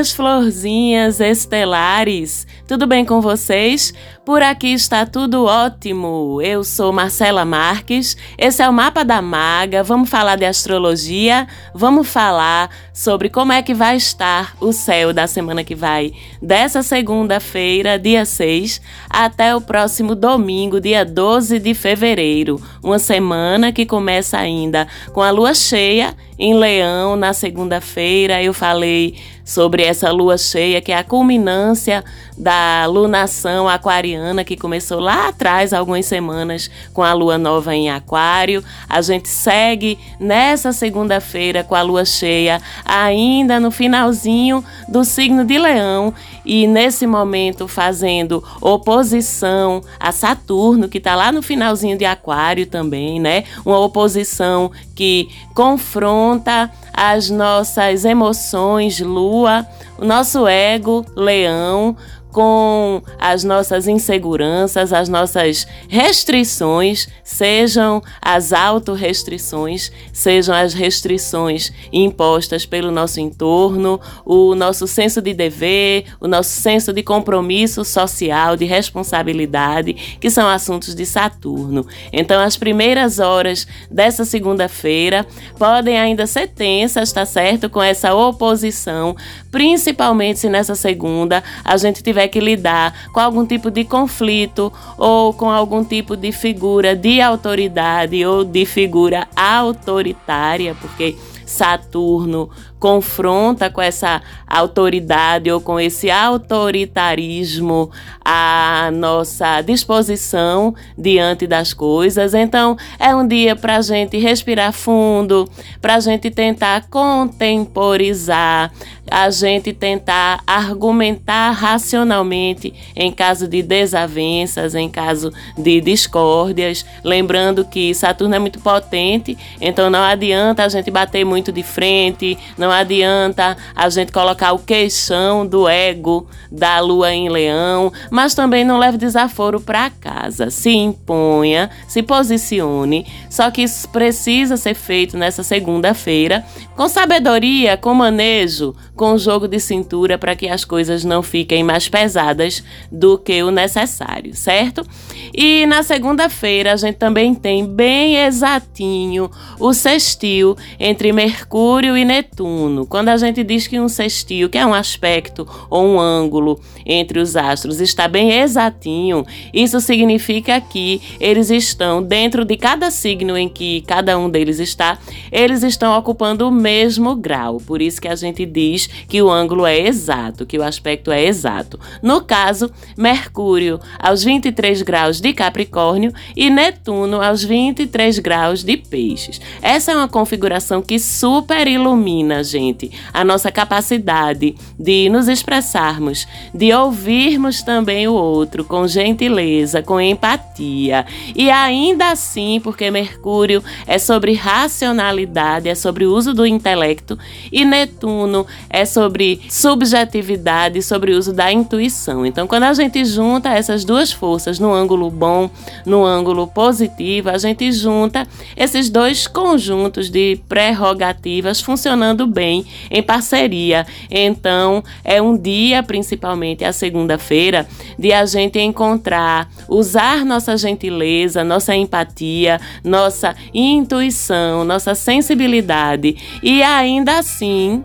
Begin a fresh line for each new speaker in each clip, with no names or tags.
minhas florzinhas estelares! Tudo bem com vocês? Por aqui está tudo ótimo. Eu sou Marcela Marques. Esse é o Mapa da Maga. Vamos falar de astrologia. Vamos falar sobre como é que vai estar o céu da semana que vai, dessa segunda-feira, dia 6, até o próximo domingo, dia 12 de fevereiro. Uma semana que começa ainda com a lua cheia em Leão na segunda-feira. Eu falei sobre essa lua cheia, que é a culminância da lunação aquariana que começou lá atrás, algumas semanas, com a lua nova em Aquário. A gente segue nessa segunda-feira com a lua cheia, ainda no finalzinho do signo de Leão, e nesse momento fazendo oposição a Saturno, que está lá no finalzinho de Aquário também, né? Uma oposição que confronta as nossas emoções, lua, o nosso ego, leão, com as nossas inseguranças, as nossas restrições, sejam as autorrestrições, sejam as restrições impostas pelo nosso entorno, o nosso senso de dever, o nosso senso de compromisso social, de responsabilidade, que são assuntos de Saturno. Então, as primeiras horas dessa segunda-feira podem ainda ser tensas, tá certo? Com essa oposição, principalmente se nessa segunda a gente tiver tiver que lidar com algum tipo de conflito ou com algum tipo de figura de autoridade ou de figura autoritária, porque Saturno confronta com essa autoridade ou com esse autoritarismo a nossa disposição diante das coisas. Então, é um dia para a gente respirar fundo, para a gente tentar contemporizar, a gente tentar argumentar racionalmente em caso de desavenças, em caso de discórdias. Lembrando que Saturno é muito potente, então não adianta a gente bater muito de frente, não não adianta a gente colocar o queixão do ego da lua em leão, mas também não leve desaforo para casa. Se imponha, se posicione. Só que isso precisa ser feito nessa segunda-feira com sabedoria, com manejo, com jogo de cintura para que as coisas não fiquem mais pesadas do que o necessário, certo? E na segunda-feira a gente também tem bem exatinho o sextil entre Mercúrio e Netuno. Quando a gente diz que um sextil, que é um aspecto ou um ângulo entre os astros, está bem exatinho, isso significa que eles estão dentro de cada signo em que cada um deles está, eles estão ocupando o mesmo grau. Por isso que a gente diz que o ângulo é exato, que o aspecto é exato. No caso, Mercúrio aos 23 graus de Capricórnio e Netuno aos 23 graus de Peixes. Essa é uma configuração que super ilumina, gente, a nossa capacidade de nos expressarmos, de ouvirmos também o outro com gentileza, com empatia. E ainda assim, porque Mercúrio é sobre racionalidade, é sobre o uso do intelecto, e Netuno é sobre subjetividade, sobre o uso da intuição. Então, quando a gente junta essas duas forças no ângulo bom, no ângulo positivo, a gente junta esses dois conjuntos de prerrogativas funcionando bem em parceria. Então, é um dia, principalmente a segunda-feira, de a gente encontrar, usar nossa gentileza, nossa empatia, nossa intuição, nossa sensibilidade e ainda assim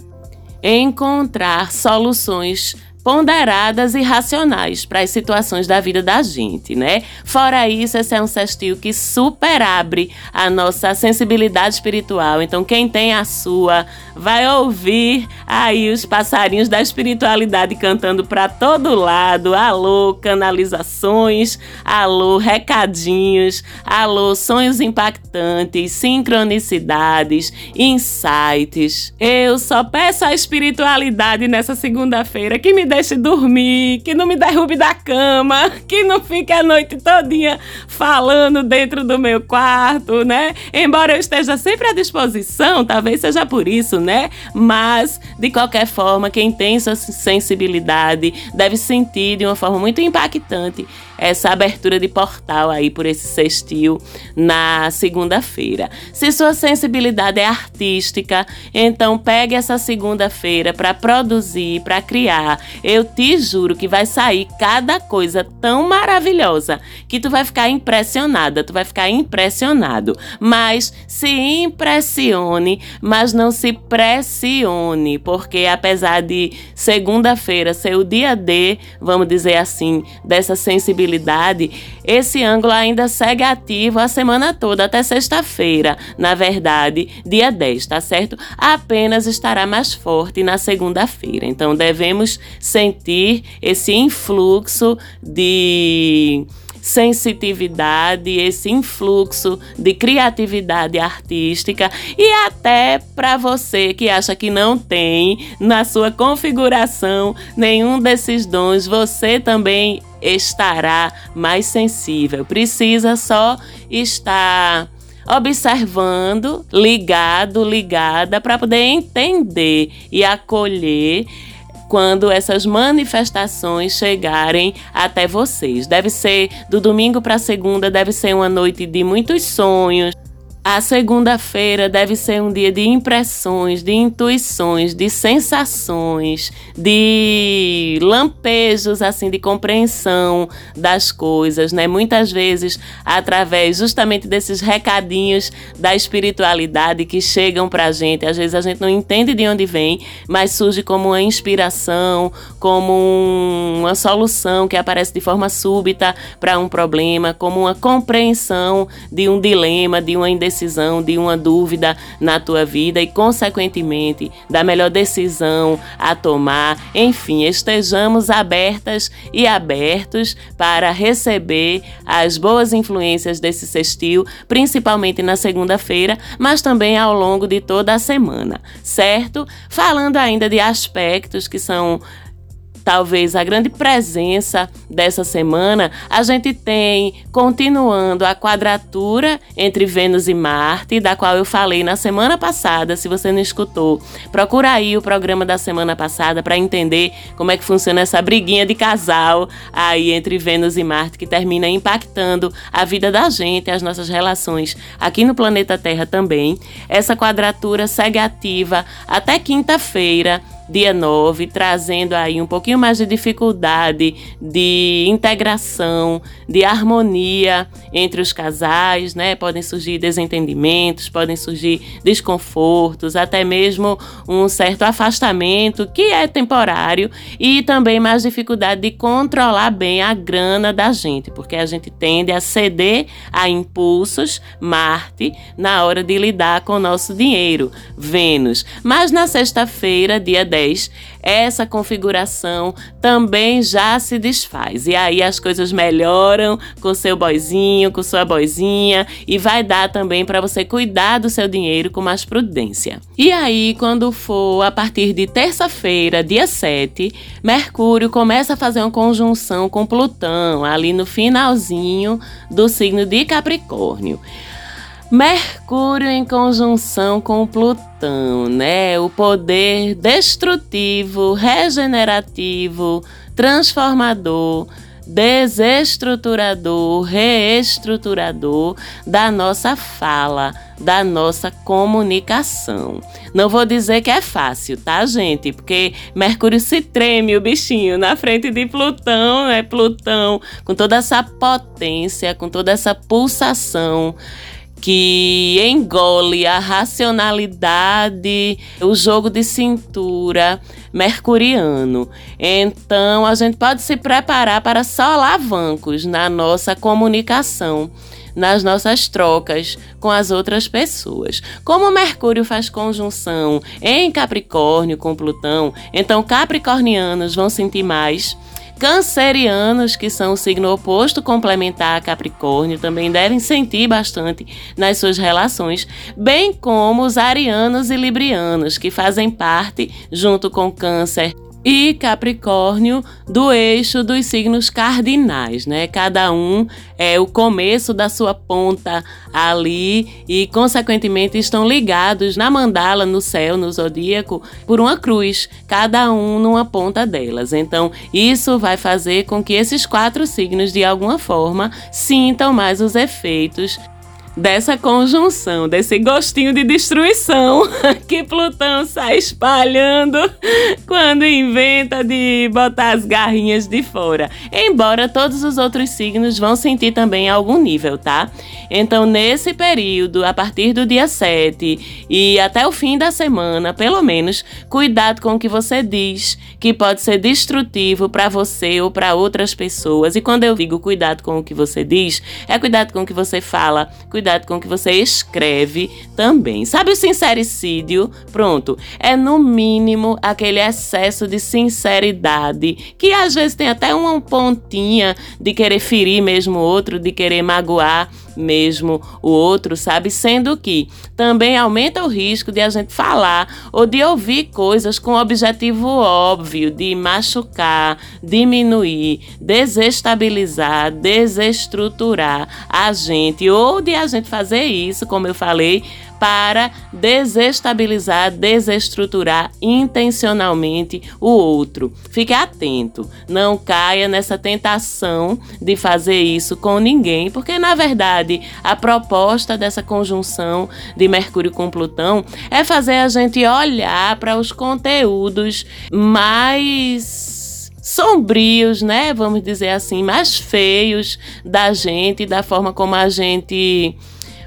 encontrar soluções ponderadas e racionais para as situações da vida da gente, né? Fora isso, esse é um sextil que super abre a nossa sensibilidade espiritual. Então, quem tem a sua vai ouvir aí os passarinhos da espiritualidade cantando para todo lado. Alô, canalizações, alô, recadinhos, alô, sonhos impactantes, sincronicidades, insights. Eu só peço a espiritualidade nessa segunda-feira que me dê deixe dormir, que não me derrube da cama, que não fique a noite todinha falando dentro do meu quarto, né? Embora eu esteja sempre à disposição, talvez seja por isso, né? Mas, de qualquer forma, quem tem sua sensibilidade deve sentir de uma forma muito impactante essa abertura de portal aí por esse sextil na segunda-feira. Se sua sensibilidade é artística, então pegue essa segunda-feira para produzir, para criar. Eu te juro que vai sair cada coisa tão maravilhosa que tu vai ficar impressionada, tu vai ficar impressionado. Mas se impressione, mas não se pressione, porque apesar de segunda-feira ser o dia D, vamos dizer assim, dessa sensibilidade, esse ângulo ainda segue ativo a semana toda, até sexta-feira. Na verdade, dia 10, tá certo? Apenas estará mais forte na segunda-feira. Então, devemos sentir esse influxo de sensitividade, esse influxo de criatividade artística e até para você que acha que não tem na sua configuração nenhum desses dons, você também estará mais sensível. Precisa só estar observando, ligado, ligada para poder entender e acolher quando essas manifestações chegarem até vocês. Deve ser do domingo para segunda, deve ser uma noite de muitos sonhos, a segunda-feira deve ser um dia de impressões, de intuições, de sensações, de lampejos assim de compreensão das coisas, né? Muitas vezes através justamente desses recadinhos da espiritualidade que chegam pra gente. Às vezes a gente não entende de onde vem, mas surge como uma inspiração, como uma solução que aparece de forma súbita para um problema, como uma compreensão de um dilema, de uma indecisão decisão, de uma dúvida na tua vida e, consequentemente, da melhor decisão a tomar. Enfim, estejamos abertas e abertos para receber as boas influências desse sextil, principalmente na segunda-feira, mas também ao longo de toda a semana, certo? Falando ainda de aspectos que são talvez a grande presença dessa semana, a gente tem, continuando, a quadratura entre Vênus e Marte, da qual eu falei na semana passada. Se você não escutou, procura aí o programa da semana passada para entender como é que funciona essa briguinha de casal aí entre Vênus e Marte, que termina impactando a vida da gente, as nossas relações aqui no planeta Terra também. Essa quadratura segue ativa até quinta-feira dia 9, trazendo aí um pouquinho mais de dificuldade de integração, de harmonia entre os casais, né? Podem surgir desentendimentos, podem surgir desconfortos, até mesmo um certo afastamento que é temporário e também mais dificuldade de controlar bem a grana da gente, porque a gente tende a ceder a impulsos, Marte, na hora de lidar com o nosso dinheiro, Vênus. Mas na sexta-feira, dia 10, 10, essa configuração também já se desfaz. E aí as coisas melhoram com seu boizinho, com sua boizinha e vai dar também para você cuidar do seu dinheiro com mais prudência. E aí, quando for a partir de terça-feira, dia 7, Mercúrio começa a fazer uma conjunção com Plutão ali no finalzinho do signo de Capricórnio. Mercúrio em conjunção com Plutão, né? O poder destrutivo, regenerativo, transformador, desestruturador, reestruturador da nossa fala, da nossa comunicação. Não vou dizer que é fácil, tá, gente? Porque Mercúrio se treme o bichinho na frente de Plutão, né? Plutão com toda essa potência, com toda essa pulsação que engole a racionalidade, o jogo de cintura mercuriano. Então, a gente pode se preparar para solavancos na nossa comunicação nas nossas trocas com as outras pessoas. Como Mercúrio faz conjunção em Capricórnio com Plutão, então capricornianos vão sentir mais Cancerianos, que são o signo oposto complementar a Capricórnio, também devem sentir bastante nas suas relações, bem como os arianos e librianos, que fazem parte, junto com Câncer e Capricórnio do eixo dos signos cardinais, né? Cada um é o começo da sua ponta ali e consequentemente estão ligados na mandala no céu, no zodíaco, por uma cruz, cada um numa ponta delas. Então, isso vai fazer com que esses quatro signos de alguma forma sintam mais os efeitos dessa conjunção, desse gostinho de destruição que Plutão sai espalhando quando inventa de botar as garrinhas de fora. Embora todos os outros signos vão sentir também algum nível, tá? Então, nesse período, a partir do dia 7 e até o fim da semana, pelo menos, cuidado com o que você diz, que pode ser destrutivo para você ou para outras pessoas. E quando eu digo cuidado com o que você diz, é cuidado com o que você fala, cuidado com que você escreve também. Sabe o sincericídio? Pronto. É no mínimo aquele excesso de sinceridade que às vezes tem até uma pontinha de querer ferir mesmo o outro, de querer magoar mesmo o outro, sabe? Sendo que também aumenta o risco de a gente falar ou de ouvir coisas com objetivo óbvio de machucar, diminuir, desestabilizar, desestruturar a gente ou de a gente fazer isso, como eu falei, para desestabilizar, desestruturar intencionalmente o outro. Fique atento, não caia nessa tentação de fazer isso com ninguém, porque na verdade a proposta dessa conjunção de Mercúrio com Plutão é fazer a gente olhar para os conteúdos mais sombrios, né? Vamos dizer assim, mais feios da gente, da forma como a gente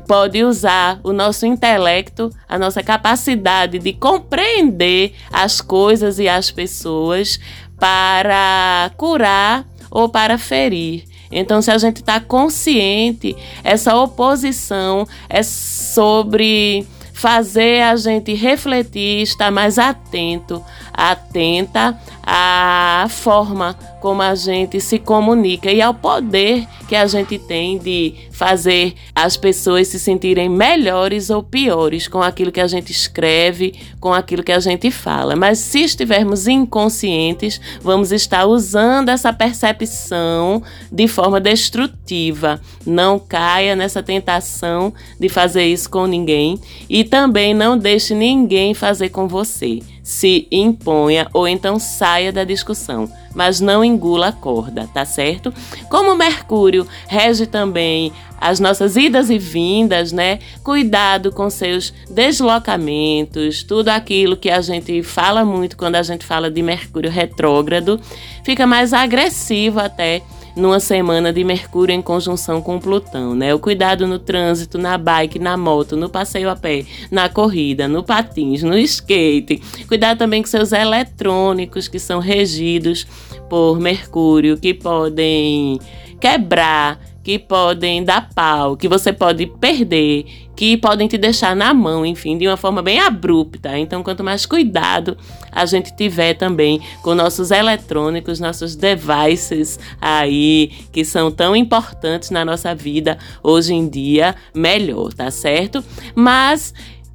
pode usar o nosso intelecto, a nossa capacidade de compreender as coisas e as pessoas para curar ou para ferir. Então, se a gente está consciente, essa oposição é sobre fazer a gente refletir, estar mais atento, atenta à forma como a gente se comunica e ao poder que a gente tem de fazer as pessoas se sentirem melhores ou piores com aquilo que a gente escreve, com aquilo que a gente fala. Mas se estivermos inconscientes, vamos estar usando essa percepção de forma destrutiva. Não caia nessa tentação de fazer isso com ninguém e também não deixe ninguém fazer com você se imponha ou então saia da discussão, mas não engula a corda, tá certo? Como Mercúrio rege também as nossas idas e vindas, né? Cuidado com seus deslocamentos, tudo aquilo que a gente fala muito quando a gente fala de Mercúrio retrógrado, fica mais agressivo até numa semana de Mercúrio em conjunção com Plutão, né? O cuidado no trânsito, na bike, na moto, no passeio a pé, na corrida, no patins, no skate. Cuidado também com seus eletrônicos que são regidos por Mercúrio, que podem quebrar, que podem dar pau, que você pode perder, que podem te deixar na mão, enfim, de uma forma bem abrupta. Então, quanto mais cuidado a gente tiver também com nossos eletrônicos, nossos devices aí, que são tão importantes na nossa vida hoje em dia, melhor, tá certo? Mas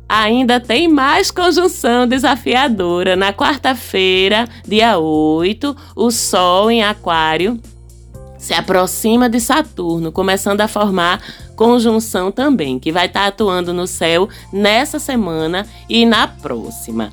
ainda tem mais conjunção desafiadora. Na quarta-feira, dia 8, o Sol em Aquário se aproxima de Saturno, começando a formar conjunção também, que vai estar atuando no céu nessa semana e na próxima.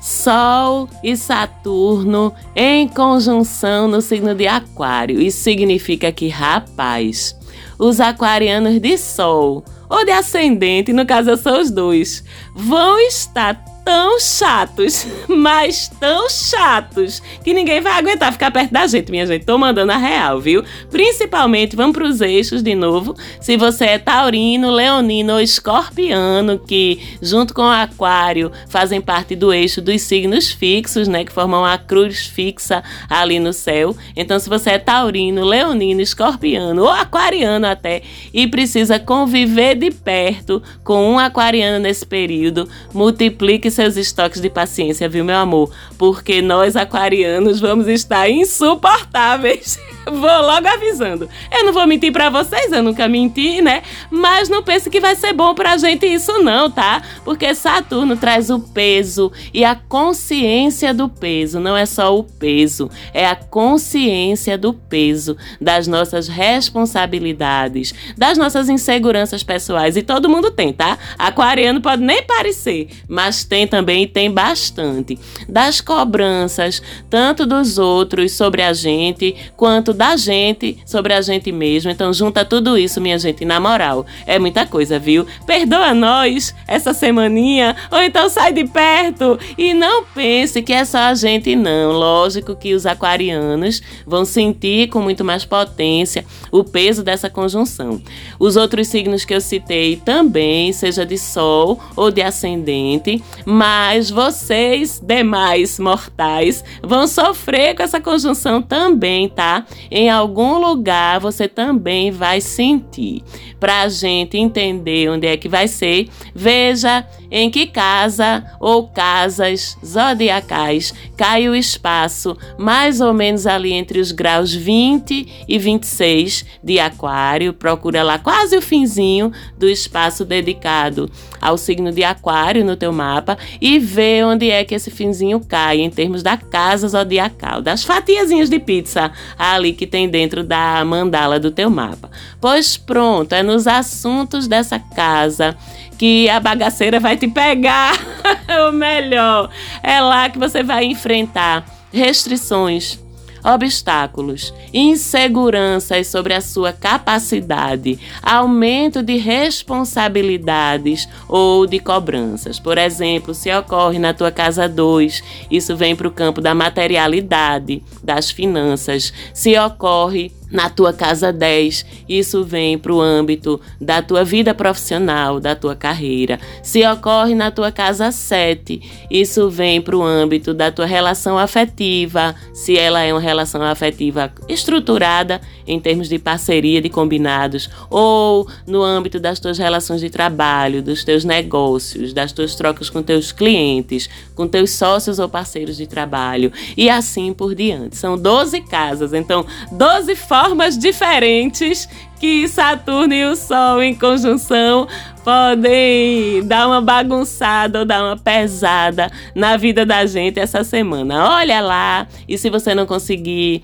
Sol e Saturno em conjunção no signo de Aquário. Isso significa que, rapaz, os aquarianos de Sol ou de ascendente, no caso eu sou os dois, vão estar tão chatos, mas tão chatos, que ninguém vai aguentar ficar perto da gente, minha gente. Tô mandando a real, viu? Principalmente, vamos pros eixos de novo. Se você é taurino, leonino ou escorpiano, que junto com o aquário fazem parte do eixo dos signos fixos, né? Que formam a cruz fixa ali no céu. Então, se você é taurino, leonino, escorpiano ou aquariano até, e precisa conviver de perto com um aquariano nesse período, multiplique seus estoques de paciência, viu, meu amor? Porque nós aquarianos vamos estar insuportáveis. vou logo avisando. Eu não vou mentir para vocês, eu nunca menti, né? Mas não pense que vai ser bom pra gente isso não, tá? Porque Saturno traz o peso e a consciência do peso, não é só o peso, é a consciência do peso das nossas responsabilidades, das nossas inseguranças pessoais e todo mundo tem, tá? Aquariano pode nem parecer, mas tem também e tem bastante. Das cobranças, tanto dos outros sobre a gente, quanto da gente sobre a gente mesmo. Então junta tudo isso, minha gente, na moral. É muita coisa, viu? Perdoa nós essa semaninha, ou então sai de perto e não pense que é só a gente não. Lógico que os aquarianos vão sentir com muito mais potência o peso dessa conjunção. Os outros signos que eu citei também, seja de sol ou de ascendente, mas vocês demais mortais vão sofrer com essa conjunção também, tá? em algum lugar você também vai sentir. Para a gente entender onde é que vai ser, veja em que casa ou casas zodiacais cai o espaço, mais ou menos ali entre os graus 20 e 26 de Aquário. Procura lá quase o finzinho do espaço dedicado ao signo de Aquário no teu mapa e vê onde é que esse finzinho cai em termos da casa zodiacal, das fatiazinhas de pizza ali que tem dentro da mandala do teu mapa. Pois pronto, é nos assuntos dessa casa que a bagaceira vai te pegar. o melhor, é lá que você vai enfrentar restrições obstáculos, inseguranças sobre a sua capacidade, aumento de responsabilidades ou de cobranças. Por exemplo, se ocorre na tua casa 2, isso vem para o campo da materialidade, das finanças. Se ocorre na tua casa 10, isso vem para o âmbito da tua vida profissional, da tua carreira. Se ocorre na tua casa 7, isso vem para o âmbito da tua relação afetiva, se ela é uma relação afetiva estruturada em termos de parceria, de combinados, ou no âmbito das tuas relações de trabalho, dos teus negócios, das tuas trocas com teus clientes, com teus sócios ou parceiros de trabalho, e assim por diante. São 12 casas, então 12 formas formas diferentes que Saturno e o Sol em conjunção podem dar uma bagunçada ou dar uma pesada na vida da gente essa semana. Olha lá, e se você não conseguir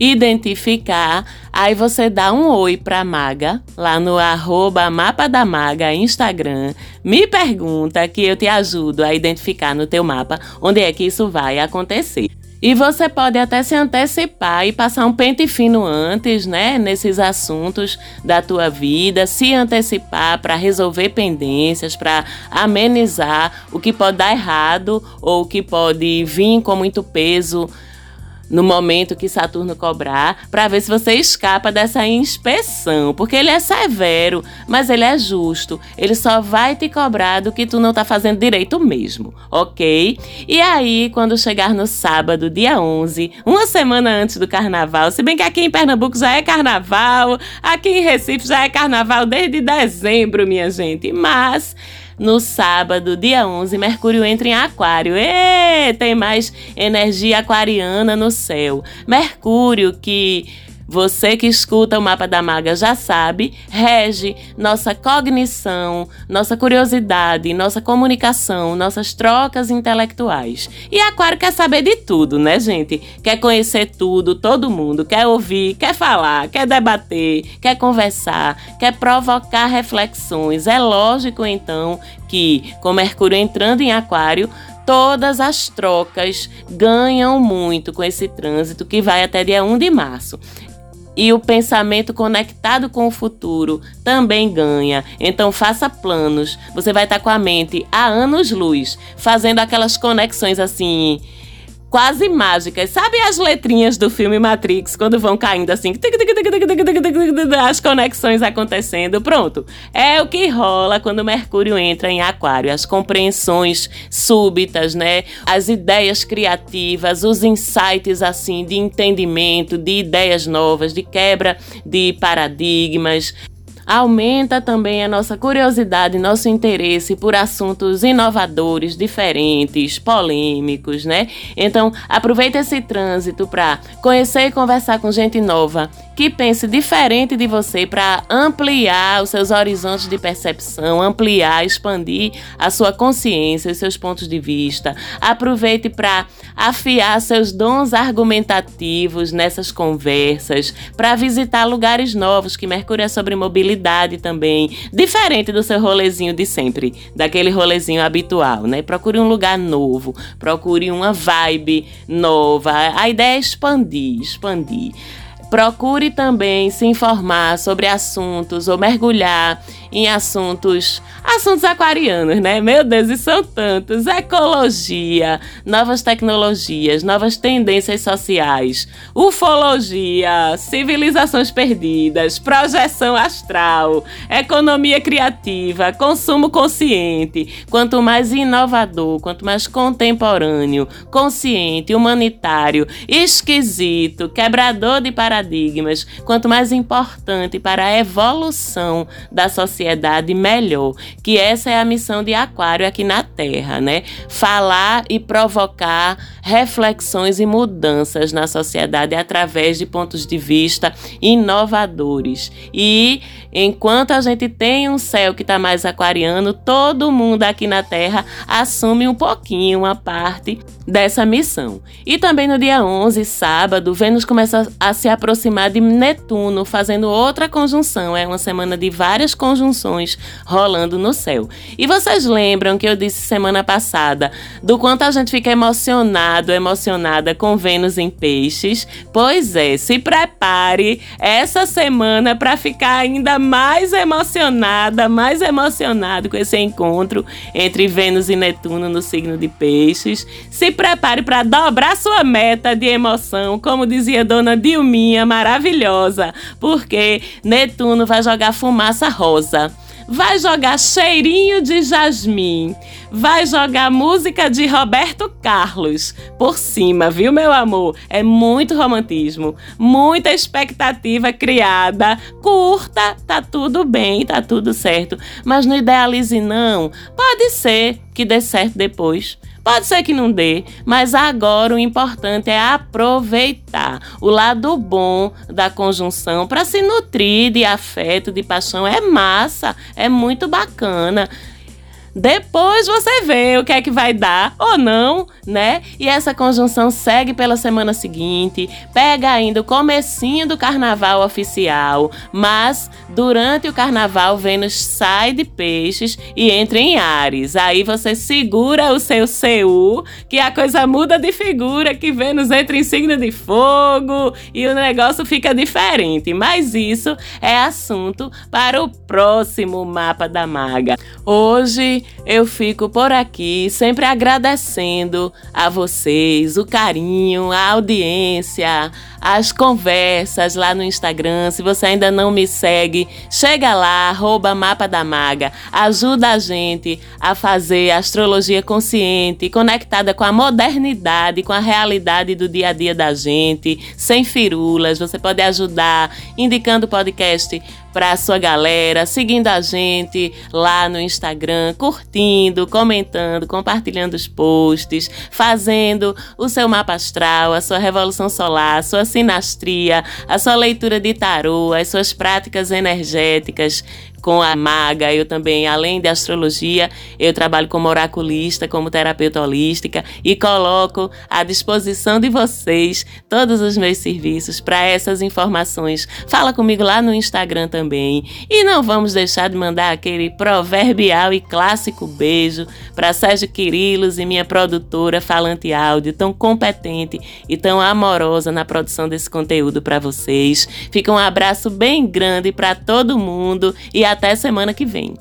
identificar, aí você dá um oi pra Maga lá no arroba Mapa da Maga Instagram. Me pergunta que eu te ajudo a identificar no teu mapa onde é que isso vai acontecer. E você pode até se antecipar e passar um pente fino antes, né, nesses assuntos da tua vida, se antecipar para resolver pendências, para amenizar o que pode dar errado ou o que pode vir com muito peso no momento que Saturno cobrar, para ver se você escapa dessa inspeção, porque ele é severo, mas ele é justo. Ele só vai te cobrar do que tu não tá fazendo direito mesmo, ok? E aí, quando chegar no sábado, dia 11, uma semana antes do carnaval, se bem que aqui em Pernambuco já é carnaval, aqui em Recife já é carnaval desde dezembro, minha gente, mas no sábado, dia 11, Mercúrio entra em Aquário. E tem mais energia aquariana no céu. Mercúrio que você que escuta o mapa da maga já sabe, rege nossa cognição, nossa curiosidade, nossa comunicação, nossas trocas intelectuais. E Aquário quer saber de tudo, né, gente? Quer conhecer tudo, todo mundo, quer ouvir, quer falar, quer debater, quer conversar, quer provocar reflexões. É lógico, então, que com Mercúrio entrando em Aquário, todas as trocas ganham muito com esse trânsito que vai até dia 1 de março e o pensamento conectado com o futuro também ganha. Então faça planos. Você vai estar com a mente a anos-luz, fazendo aquelas conexões assim quase mágicas. Sabe as letrinhas do filme Matrix, quando vão caindo assim, as conexões acontecendo? Pronto. É o que rola quando Mercúrio entra em Aquário. As compreensões súbitas, né? As ideias criativas, os insights assim de entendimento, de ideias novas, de quebra de paradigmas aumenta também a nossa curiosidade, nosso interesse por assuntos inovadores, diferentes, polêmicos, né? Então, aproveita esse trânsito para conhecer e conversar com gente nova que pense diferente de você para ampliar os seus horizontes de percepção, ampliar, expandir a sua consciência, os seus pontos de vista. Aproveite para afiar seus dons argumentativos nessas conversas, para visitar lugares novos, que Mercúrio é sobre mobilidade também, diferente do seu rolezinho de sempre, daquele rolezinho habitual, né? Procure um lugar novo, procure uma vibe nova. A ideia é expandir, expandir. Procure também se informar sobre assuntos ou mergulhar em assuntos, assuntos aquarianos, né? Meu Deus, e são tantos: ecologia, novas tecnologias, novas tendências sociais, ufologia, civilizações perdidas, projeção astral, economia criativa, consumo consciente. Quanto mais inovador, quanto mais contemporâneo, consciente, humanitário, esquisito, quebrador de paradigmas, quanto mais importante para a evolução da sociedade sociedade melhor, que essa é a missão de Aquário aqui na Terra, né? Falar e provocar reflexões e mudanças na sociedade através de pontos de vista inovadores. E enquanto a gente tem um céu que está mais aquariano, todo mundo aqui na Terra assume um pouquinho, uma parte dessa missão. E também no dia 11, sábado, Vênus começa a se aproximar de Netuno, fazendo outra conjunção. É uma semana de várias conjunções rolando no céu. E vocês lembram que eu disse semana passada do quanto a gente fica emocionado, emocionada com Vênus em Peixes? Pois é, se prepare essa semana para ficar ainda mais emocionada, mais emocionado com esse encontro entre Vênus e Netuno no signo de Peixes. Se prepare para dobrar sua meta de emoção, como dizia Dona Dilminha, maravilhosa, porque Netuno vai jogar fumaça rosa vai jogar cheirinho de jasmim, vai jogar música de Roberto Carlos por cima, viu, meu amor? É muito romantismo, muita expectativa criada, curta, tá tudo bem, tá tudo certo, mas não idealize não. Pode ser que dê certo depois. Pode ser que não dê, mas agora o importante é aproveitar o lado bom da conjunção para se nutrir de afeto, de paixão. É massa, é muito bacana. Depois você vê o que é que vai dar ou não, né? E essa conjunção segue pela semana seguinte, pega ainda o comecinho do carnaval oficial, mas durante o carnaval Vênus sai de peixes e entra em Ares. Aí você segura o seu CU, que a coisa muda de figura, que Vênus entra em signo de fogo e o negócio fica diferente. Mas isso é assunto para o próximo mapa da maga. Hoje eu fico por aqui, sempre agradecendo a vocês, o carinho, a audiência, as conversas lá no Instagram. Se você ainda não me segue, chega lá, arroba Mapa da Maga. Ajuda a gente a fazer astrologia consciente, conectada com a modernidade, com a realidade do dia a dia da gente, sem firulas. Você pode ajudar indicando o podcast para a sua galera, seguindo a gente lá no Instagram, curtindo, comentando, compartilhando os posts, fazendo o seu mapa astral, a sua revolução solar, a sua sinastria, a sua leitura de tarô, as suas práticas energéticas com a maga. Eu também, além de astrologia, eu trabalho como oraculista, como terapeuta holística e coloco à disposição de vocês todos os meus serviços para essas informações. Fala comigo lá no Instagram também. E não vamos deixar de mandar aquele proverbial e clássico beijo para Sérgio Quirilos e minha produtora Falante Áudio, tão competente e tão amorosa na produção desse conteúdo para vocês. Fica um abraço bem grande para todo mundo e até semana que vem.